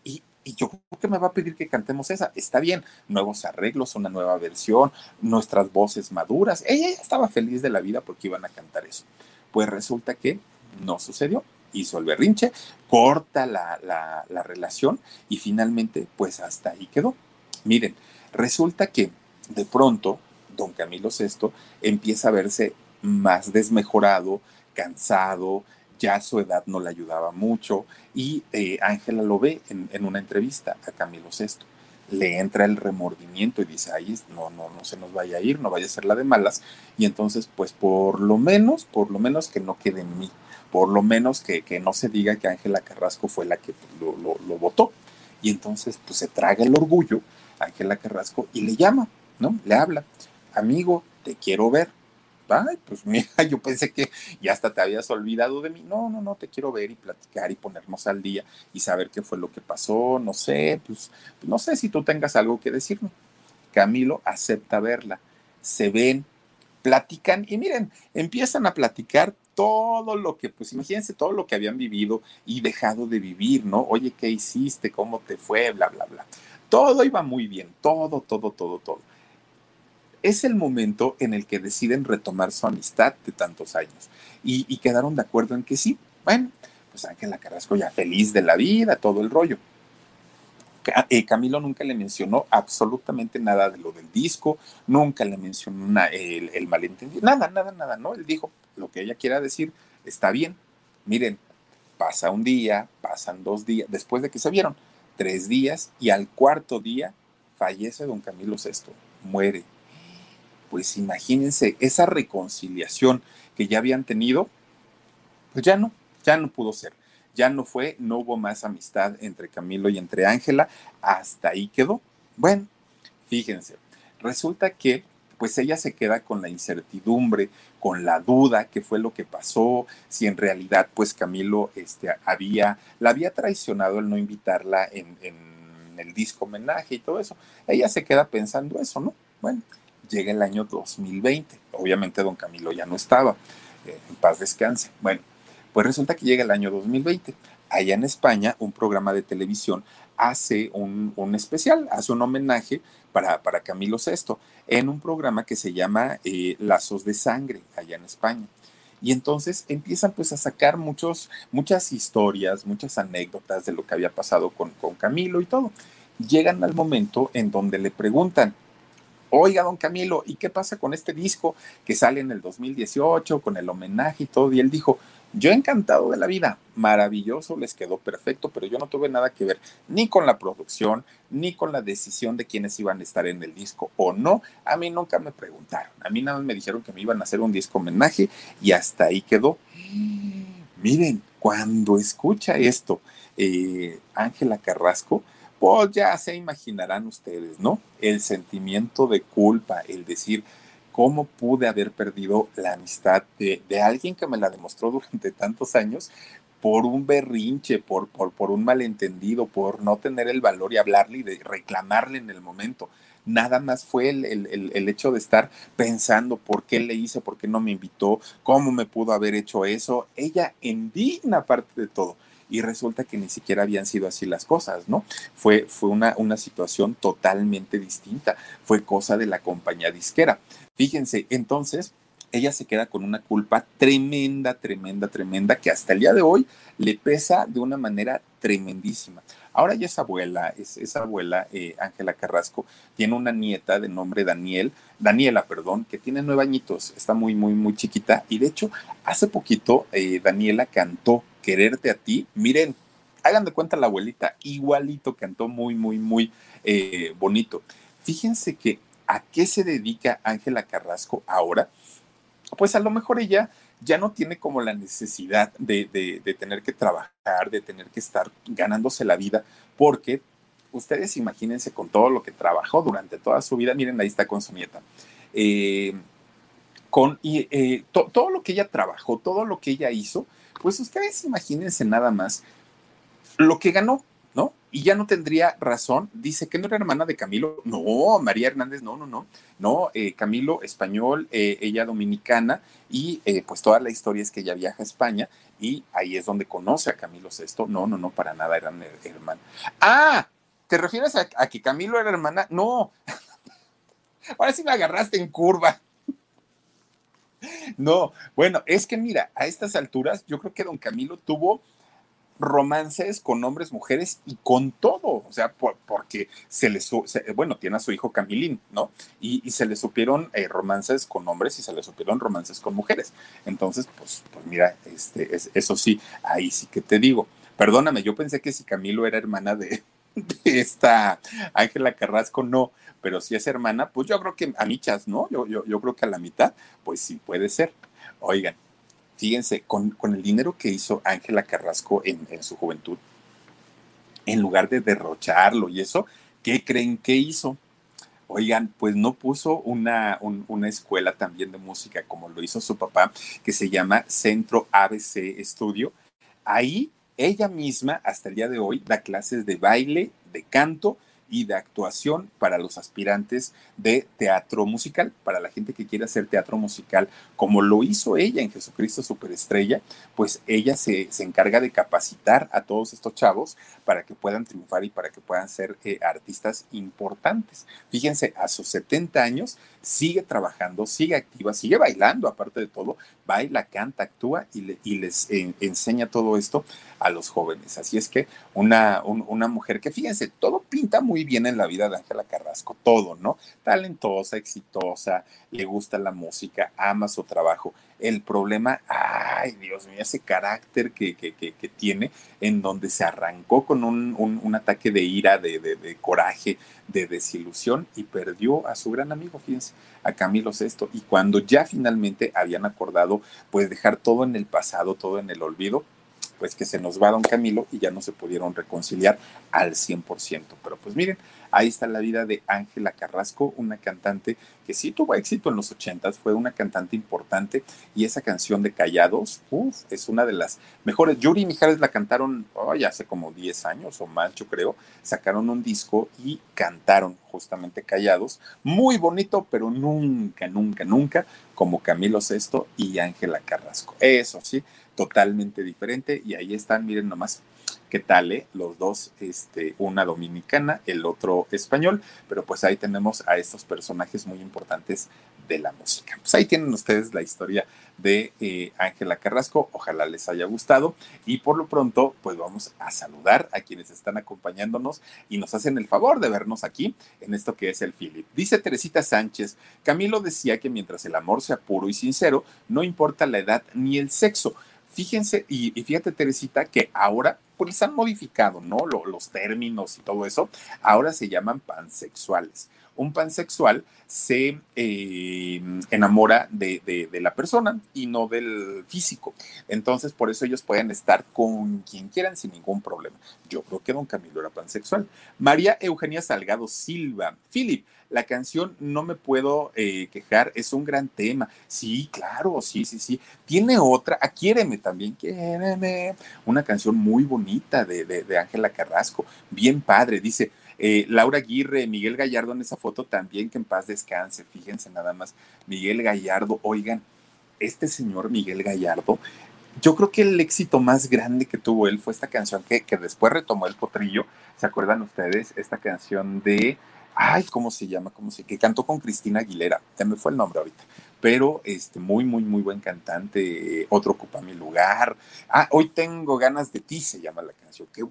y yo creo que me va a pedir que cantemos esa. Está bien, nuevos arreglos, una nueva versión, nuestras voces maduras. Ella estaba feliz de la vida porque iban a cantar eso. Pues resulta que no sucedió. Hizo el berrinche, corta la, la relación y finalmente, pues hasta ahí quedó. Miren, resulta que de pronto don Camilo VI empieza a verse más desmejorado, cansado, ya su edad no le ayudaba mucho y eh, Ángela lo ve en, una entrevista a Camilo VI. Le entra el remordimiento y dice, ay, no, no, no se nos vaya a ir, no vaya a ser la de malas. Y entonces, pues por lo menos, por lo menos que no quede en mí, por lo menos que, no se diga que Ángela Carrasco fue la que lo, lo votó. Y entonces, pues se traga el orgullo Ángela Carrasco y le llama, ¿no? Le habla, amigo, te quiero ver ay, pues mira, yo pensé que ya hasta te habías olvidado de mí. No, no, no, te quiero ver y platicar y ponernos al día y saber qué fue lo que pasó, no sé, pues no sé si tú tengas algo que decirme. Camilo acepta verla, se ven, platican y miren, empiezan a platicar todo lo que, pues imagínense todo lo que habían vivido y dejado de vivir, ¿no? Oye, ¿qué hiciste? ¿Cómo te fue? Bla, bla, bla. Todo iba muy bien, todo, todo, todo, todo es el momento en el que deciden retomar su amistad de tantos años y, quedaron de acuerdo en que sí, bueno, pues Ángela Carrasco ya feliz de la vida, todo el rollo. Eh, Camilo nunca le mencionó absolutamente nada de lo del disco, nunca le mencionó el, el, malentendido, nada, nada, nada, ¿no? Él dijo, lo que ella quiera decir está bien. Miren, pasa un día, pasan dos días, después de que se vieron, tres días, y al cuarto día fallece don Camilo VI, muere pues imagínense esa reconciliación que ya habían tenido, pues ya no, ya no pudo ser. Ya no fue, no hubo más amistad entre Camilo y entre Ángela, hasta ahí quedó. Bueno, fíjense, resulta que pues ella se queda con la incertidumbre, con la duda, qué fue lo que pasó, si en realidad pues Camilo este, había, la había traicionado el no invitarla en, en el disco homenaje y todo eso. Ella se queda pensando eso, ¿no? Bueno, llega el año 2020. Obviamente don Camilo ya no estaba, eh, en paz descanse. Bueno, pues resulta que llega el año 2020. Allá en España, un programa de televisión hace un, especial, hace un homenaje para, para, Camilo VI en un programa que se llama eh, Lazos de Sangre, allá en España. Y entonces empiezan pues a sacar muchos, muchas historias, muchas anécdotas de lo que había pasado con, con Camilo y todo. Llegan al momento en donde le preguntan, Oiga, don Camilo, ¿y qué pasa con este disco que sale en el 2018 con el homenaje y todo? Y él dijo, yo encantado de la vida, maravilloso, les quedó perfecto, pero yo no tuve nada que ver ni con la producción, ni con la decisión de quiénes iban a estar en el disco o no. A mí nunca me preguntaron, a mí nada más me dijeron que me iban a hacer un disco homenaje y hasta ahí quedó. Miren, cuando escucha esto, eh, Ángela Carrasco, pues ya se imaginarán ustedes, ¿no? El sentimiento de culpa, el decir, ¿cómo pude haber perdido la amistad de, alguien que me la demostró durante tantos años por un berrinche, por, por, por un malentendido, por no tener el valor y hablarle y de reclamarle en el momento? nada más fue el, el, el, hecho de estar pensando por qué le hice, por qué no me invitó, cómo me pudo haber hecho eso. Ella indigna parte de todo y resulta que ni siquiera habían sido así las cosas, ¿no? Fue, fue una, una situación totalmente distinta, fue cosa de la compañía disquera. Fíjense, entonces ella se queda con una culpa tremenda, tremenda, tremenda, que hasta el día de hoy le pesa de una manera tremendísima. Ahora ya es abuela, es, esa abuela, eh, Ángela Carrasco, tiene una nieta de nombre Daniel, Daniela, perdón, que tiene nueve añitos, está muy, muy, muy chiquita. Y de hecho, hace poquito eh, Daniela cantó Quererte a ti. Miren, hagan de cuenta la abuelita, igualito, cantó muy, muy, muy eh, bonito. Fíjense que a qué se dedica Ángela Carrasco ahora. Pues a lo mejor ella ya no tiene como la necesidad de, tener que trabajar, de tener que estar ganándose la vida, porque ustedes imagínense con todo lo que trabajó durante toda su vida, miren, ahí está con su nieta. Eh, con y, eh, todo lo que ella trabajó, todo lo que ella hizo, pues ustedes imagínense nada más lo que ganó, ¿no? Y ya no tendría razón. Dice que no era hermana de Camilo. No, María Hernández, no, no, no. No, eh, Camilo español, eh, ella dominicana, y eh, pues toda la historia es que ella viaja a España y ahí es donde conoce a Camilo VI. No, no, no, para nada eran hermanos. Ah, ¿te refieres a, a que Camilo era hermana? No. Ahora sí me agarraste en curva. No, bueno, es que mira, a estas alturas yo creo que don Camilo tuvo romances con hombres, mujeres y con todo, o sea, porque se le, bueno, tiene a su hijo Camilín, ¿no? Y, se le supieron eh, romances con hombres y se le supieron romances con mujeres. Entonces, pues, pues mira, este, eso sí, ahí sí que te digo. Perdóname, yo pensé que si Camilo era hermana de, esta Ángela Carrasco, no, pero si es hermana, pues yo creo que a michas, ¿no? Yo, yo, creo que a la mitad, pues sí puede ser. Oigan, fíjense, con, el dinero que hizo Ángela Carrasco en, su juventud, en lugar de derrocharlo y eso, ¿qué creen que hizo? Oigan, pues no puso una, una, escuela también de música como lo hizo su papá, que se llama Centro ABC Estudio. Ahí ella misma, hasta el día de hoy, da clases de baile, de canto y de actuación para los aspirantes de teatro musical, para la gente que quiere hacer teatro musical, como lo hizo ella en Jesucristo Superestrella, pues ella se, encarga de capacitar a todos estos chavos para que puedan triunfar y para que puedan ser eh, artistas importantes. Fíjense, a sus 70 años sigue trabajando, sigue activa, sigue bailando, aparte de todo, baila, canta, actúa y, les enseña todo esto a los jóvenes. Así es que una, una mujer que, fíjense, todo pinta muy bien en la vida de Ángela Carrasco, todo, ¿no? Talentosa, exitosa, le gusta la música, ama su trabajo. El problema, ay, Dios mío, ese carácter que, que, que, tiene, en donde se arrancó con un, un, ataque de ira, de, de, de, coraje, de desilusión y perdió a su gran amigo, fíjense, a Camilo VI. Y cuando ya finalmente habían acordado, pues dejar todo en el pasado, todo en el olvido, pues que se nos va don Camilo y ya no se pudieron reconciliar al 100%. Pero pues miren, ahí está la vida de Ángela Carrasco, una cantante que sí tuvo éxito en los 80 fue una cantante importante y esa canción de Callados, uff, es una de las mejores. Yuri y Mijares la cantaron ya hace como 10 años o más, yo creo. Sacaron un disco y cantaron justamente Callados. Muy bonito, pero nunca, nunca, nunca como Camilo VI y Ángela Carrasco. Eso sí, totalmente diferente. Y ahí están, miren nomás qué tal, eh? Los dos, este, una dominicana, el otro español, pero pues ahí tenemos a estos personajes muy importantes de la música. Pues ahí tienen ustedes la historia de eh, Ángela Carrasco, ojalá les haya gustado y por lo pronto pues vamos a saludar a quienes están acompañándonos y nos hacen el favor de vernos aquí en esto que es el Philip. Dice Teresita Sánchez, Camilo decía que mientras el amor sea puro y sincero, no importa la edad ni el sexo, Fíjense, y, fíjate, Teresita, que ahora pues han modificado, ¿no? los términos y todo eso. Ahora se llaman pansexuales. Un pansexual se eh, enamora de, la persona y no del físico. Entonces, por eso ellos pueden estar con quien quieran sin ningún problema. Yo creo que don Camilo era pansexual. María Eugenia Salgado Silva. Philip, la canción No me puedo eh, quejar es un gran tema. Sí, claro, sí, sí, sí. Tiene otra, Quiéreme también, Quiéreme. Una canción muy bonita de Ángela Carrasco, bien padre. Dice, eh, Laura Aguirre, Miguel Gallardo en esa foto también, que en paz descanse, fíjense nada más. Miguel Gallardo, oigan, este señor Miguel Gallardo, yo creo que el éxito más grande que tuvo él fue esta canción que, que después retomó el potrillo. ¿Se acuerdan ustedes? Esta canción de, ay, ¿cómo se llama? ¿Cómo se? Que cantó con Cristina Aguilera. Ya me fue el nombre ahorita. Pero este, muy, muy, muy buen cantante. Otro ocupa mi lugar. Ah, hoy tengo ganas de ti, se llama la canción. Qué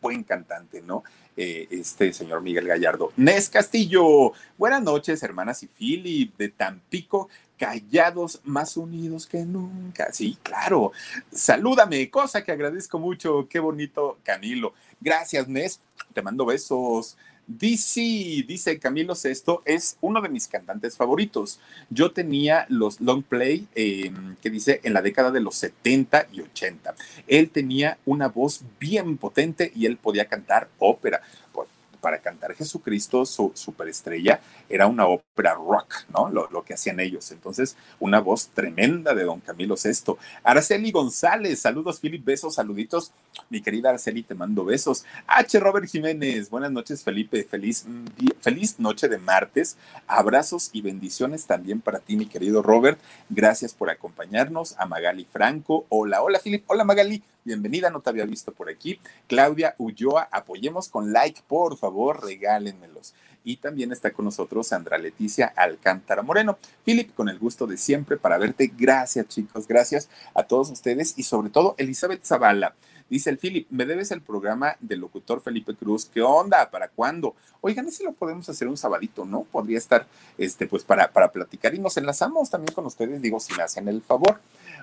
buen cantante, ¿no? Eh, este señor Miguel Gallardo. Nes Castillo, buenas noches, hermanas y Philip de Tampico, callados, más unidos que nunca. Sí, claro. Salúdame, cosa que agradezco mucho. Qué bonito, Camilo. Gracias, Nes. Te mando besos. DC, dice Camilo Sesto, es uno de mis cantantes favoritos. Yo tenía los long play em, que dice en la década de los 70 y 80. Él tenía una voz bien potente y él podía cantar ópera para cantar Jesucristo, su superestrella, era una ópera rock, ¿no? Lo, que hacían ellos. Entonces, una voz tremenda de don Camilo VI. Araceli González, saludos, Philip, besos, saluditos. Mi querida Araceli, te mando besos. H. Robert Jiménez, buenas noches, Felipe. Feliz, feliz noche de martes. Abrazos y bendiciones también para ti, mi querido Robert. Gracias por acompañarnos. A Magali Franco. Hola, hola, Philip. Hola, Magali. Bienvenida, no te había visto por aquí. Claudia Ulloa, apoyemos con like, por favor, regálenmelos. Y también está con nosotros Sandra Leticia Alcántara Moreno. Philip, con el gusto de siempre para verte. Gracias, chicos, gracias a todos ustedes y sobre todo Elizabeth Zavala. Dice el Philip, me debes el programa del locutor Felipe Cruz. ¿Qué onda? ¿Para cuándo? Oigan, ese lo podemos hacer un sabadito, ¿no? Podría estar, este, pues, para, para platicar y nos enlazamos también con ustedes, digo, si me hacen el favor.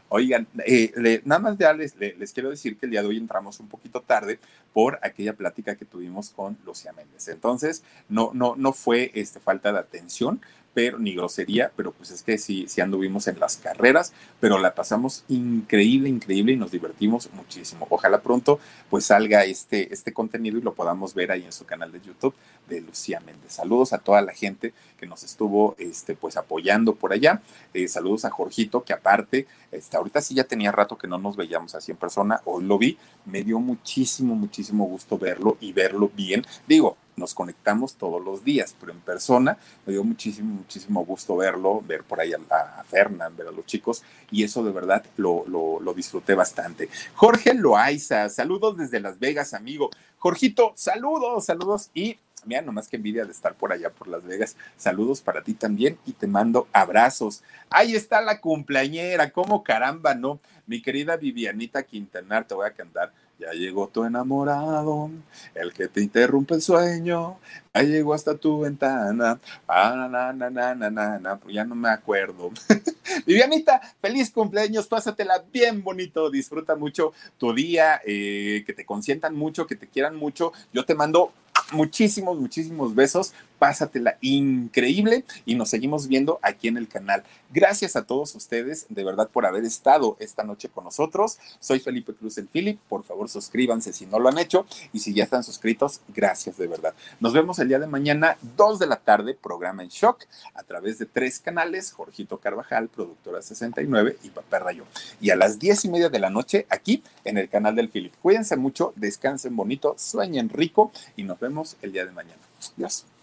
Oigan, eh, nada más ya les, les, quiero decir que el día de hoy entramos un poquito tarde por aquella plática que tuvimos con Lucía Méndez. Entonces, no, no, no fue este, falta de atención, pero ni grosería, pero pues es que sí, anduvimos en las carreras, pero la pasamos increíble, increíble y nos divertimos muchísimo. Ojalá pronto pues salga este, este contenido y lo podamos ver ahí en su canal de YouTube de Lucía Méndez. Saludos a toda la gente que nos estuvo este, pues apoyando por allá. Eh, saludos a Jorgito, que aparte, este, ahorita sí ya tenía rato que no nos veíamos así en persona, hoy lo vi, me dio muchísimo, muchísimo gusto verlo y verlo bien. Digo, nos conectamos todos los días, pero en persona me dio muchísimo, muchísimo gusto verlo, ver por ahí a, a Fernán, ver a los chicos, y eso de verdad lo, lo, lo disfruté bastante. Jorge Loaiza, saludos desde Las Vegas, amigo. Jorgito, saludos, saludos y mira, nomás que envidia de estar por allá por Las Vegas. Saludos para ti también y te mando abrazos. Ahí está la cumpleañera, ¿cómo caramba, no? Mi querida Vivianita Quintanar, te voy a cantar ya llegó tu enamorado, el que te interrumpe el sueño. Ya llegó hasta tu ventana. Ah, na, na, na, na, na, na. Ya no me acuerdo. Vivianita, feliz cumpleaños. Pásatela bien bonito. Disfruta mucho tu día. Eh, que te consientan mucho, que te quieran mucho. Yo te mando muchísimos, muchísimos besos pásatela increíble y nos seguimos viendo aquí en el canal. Gracias a todos ustedes, de verdad, por haber estado esta noche con nosotros. Soy Felipe Cruz el Philip. Por favor, suscríbanse si no lo han hecho y si ya están suscritos, gracias de verdad. Nos vemos el día de mañana, 2 de la tarde, programa en shock a través de tres canales: Jorgito Carvajal, productora 69 y Papá Rayo. Y a las 10 y media de la noche, aquí en el canal del Philip. Cuídense mucho, descansen bonito, sueñen rico y nos vemos el día de mañana. Adiós.